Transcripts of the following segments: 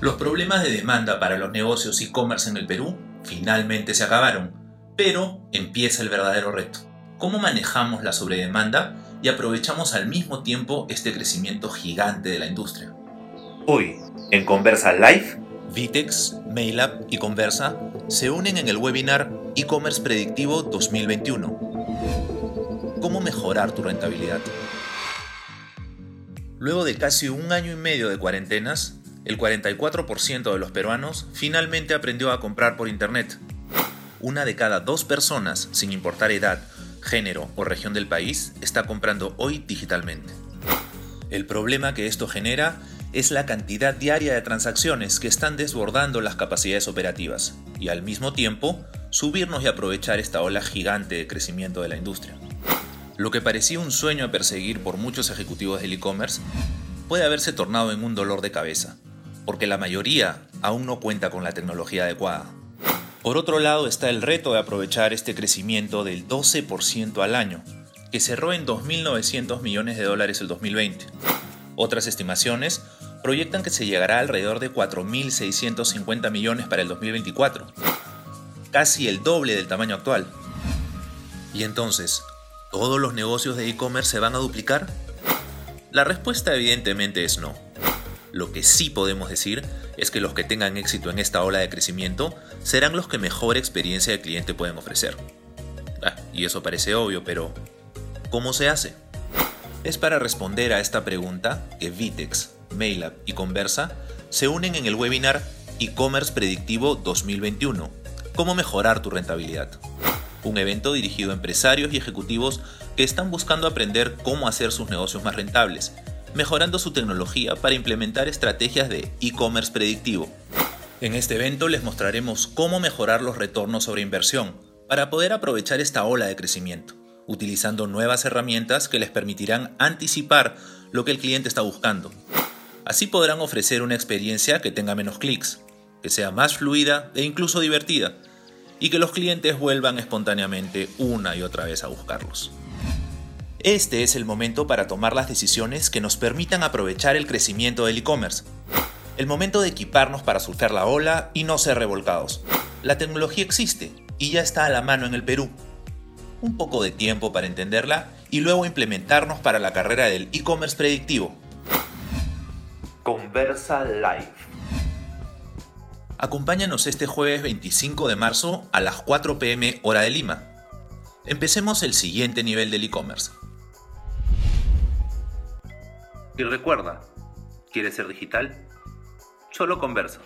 Los problemas de demanda para los negocios e-commerce en el Perú finalmente se acabaron, pero empieza el verdadero reto. ¿Cómo manejamos la sobredemanda y aprovechamos al mismo tiempo este crecimiento gigante de la industria? Hoy, en Conversa Live, Vitex, MailUp y Conversa se unen en el webinar E-Commerce Predictivo 2021. ¿Cómo mejorar tu rentabilidad? Luego de casi un año y medio de cuarentenas, el 44% de los peruanos finalmente aprendió a comprar por Internet. Una de cada dos personas, sin importar edad, género o región del país, está comprando hoy digitalmente. El problema que esto genera es la cantidad diaria de transacciones que están desbordando las capacidades operativas y al mismo tiempo subirnos y aprovechar esta ola gigante de crecimiento de la industria. Lo que parecía un sueño a perseguir por muchos ejecutivos del e-commerce puede haberse tornado en un dolor de cabeza porque la mayoría aún no cuenta con la tecnología adecuada. Por otro lado está el reto de aprovechar este crecimiento del 12% al año, que cerró en 2.900 millones de dólares el 2020. Otras estimaciones proyectan que se llegará alrededor de 4.650 millones para el 2024, casi el doble del tamaño actual. Y entonces, ¿todos los negocios de e-commerce se van a duplicar? La respuesta evidentemente es no. Lo que sí podemos decir es que los que tengan éxito en esta ola de crecimiento serán los que mejor experiencia de cliente pueden ofrecer. Ah, y eso parece obvio, pero ¿cómo se hace? Es para responder a esta pregunta que Vitex, MailUp y Conversa se unen en el webinar E-Commerce Predictivo 2021. ¿Cómo mejorar tu rentabilidad? Un evento dirigido a empresarios y ejecutivos que están buscando aprender cómo hacer sus negocios más rentables mejorando su tecnología para implementar estrategias de e-commerce predictivo. En este evento les mostraremos cómo mejorar los retornos sobre inversión para poder aprovechar esta ola de crecimiento, utilizando nuevas herramientas que les permitirán anticipar lo que el cliente está buscando. Así podrán ofrecer una experiencia que tenga menos clics, que sea más fluida e incluso divertida, y que los clientes vuelvan espontáneamente una y otra vez a buscarlos. Este es el momento para tomar las decisiones que nos permitan aprovechar el crecimiento del e-commerce. El momento de equiparnos para surfear la ola y no ser revolcados. La tecnología existe y ya está a la mano en el Perú. Un poco de tiempo para entenderla y luego implementarnos para la carrera del e-commerce predictivo. Conversa Live. Acompáñanos este jueves 25 de marzo a las 4 pm hora de Lima. Empecemos el siguiente nivel del e-commerce. Y recuerda, ¿quieres ser digital? Solo conversa.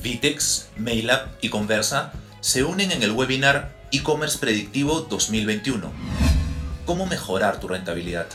Vitex, MailUp y Conversa se unen en el webinar E-Commerce Predictivo 2021. ¿Cómo mejorar tu rentabilidad?